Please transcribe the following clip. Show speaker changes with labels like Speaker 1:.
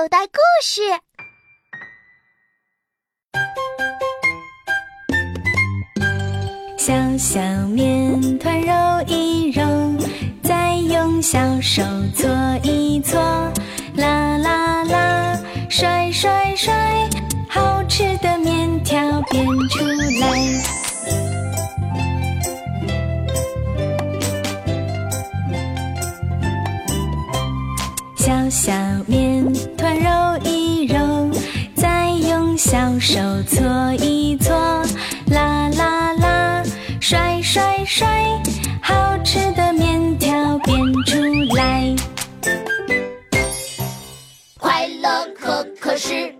Speaker 1: 口袋故事。
Speaker 2: 小小面团揉一揉，再用小手搓一搓，啦啦啦，甩甩甩，好吃的面条变出来。小小面团揉一揉，再用小手搓一搓，啦啦啦，甩甩甩，好吃的面条变出来。
Speaker 3: 快乐可可是。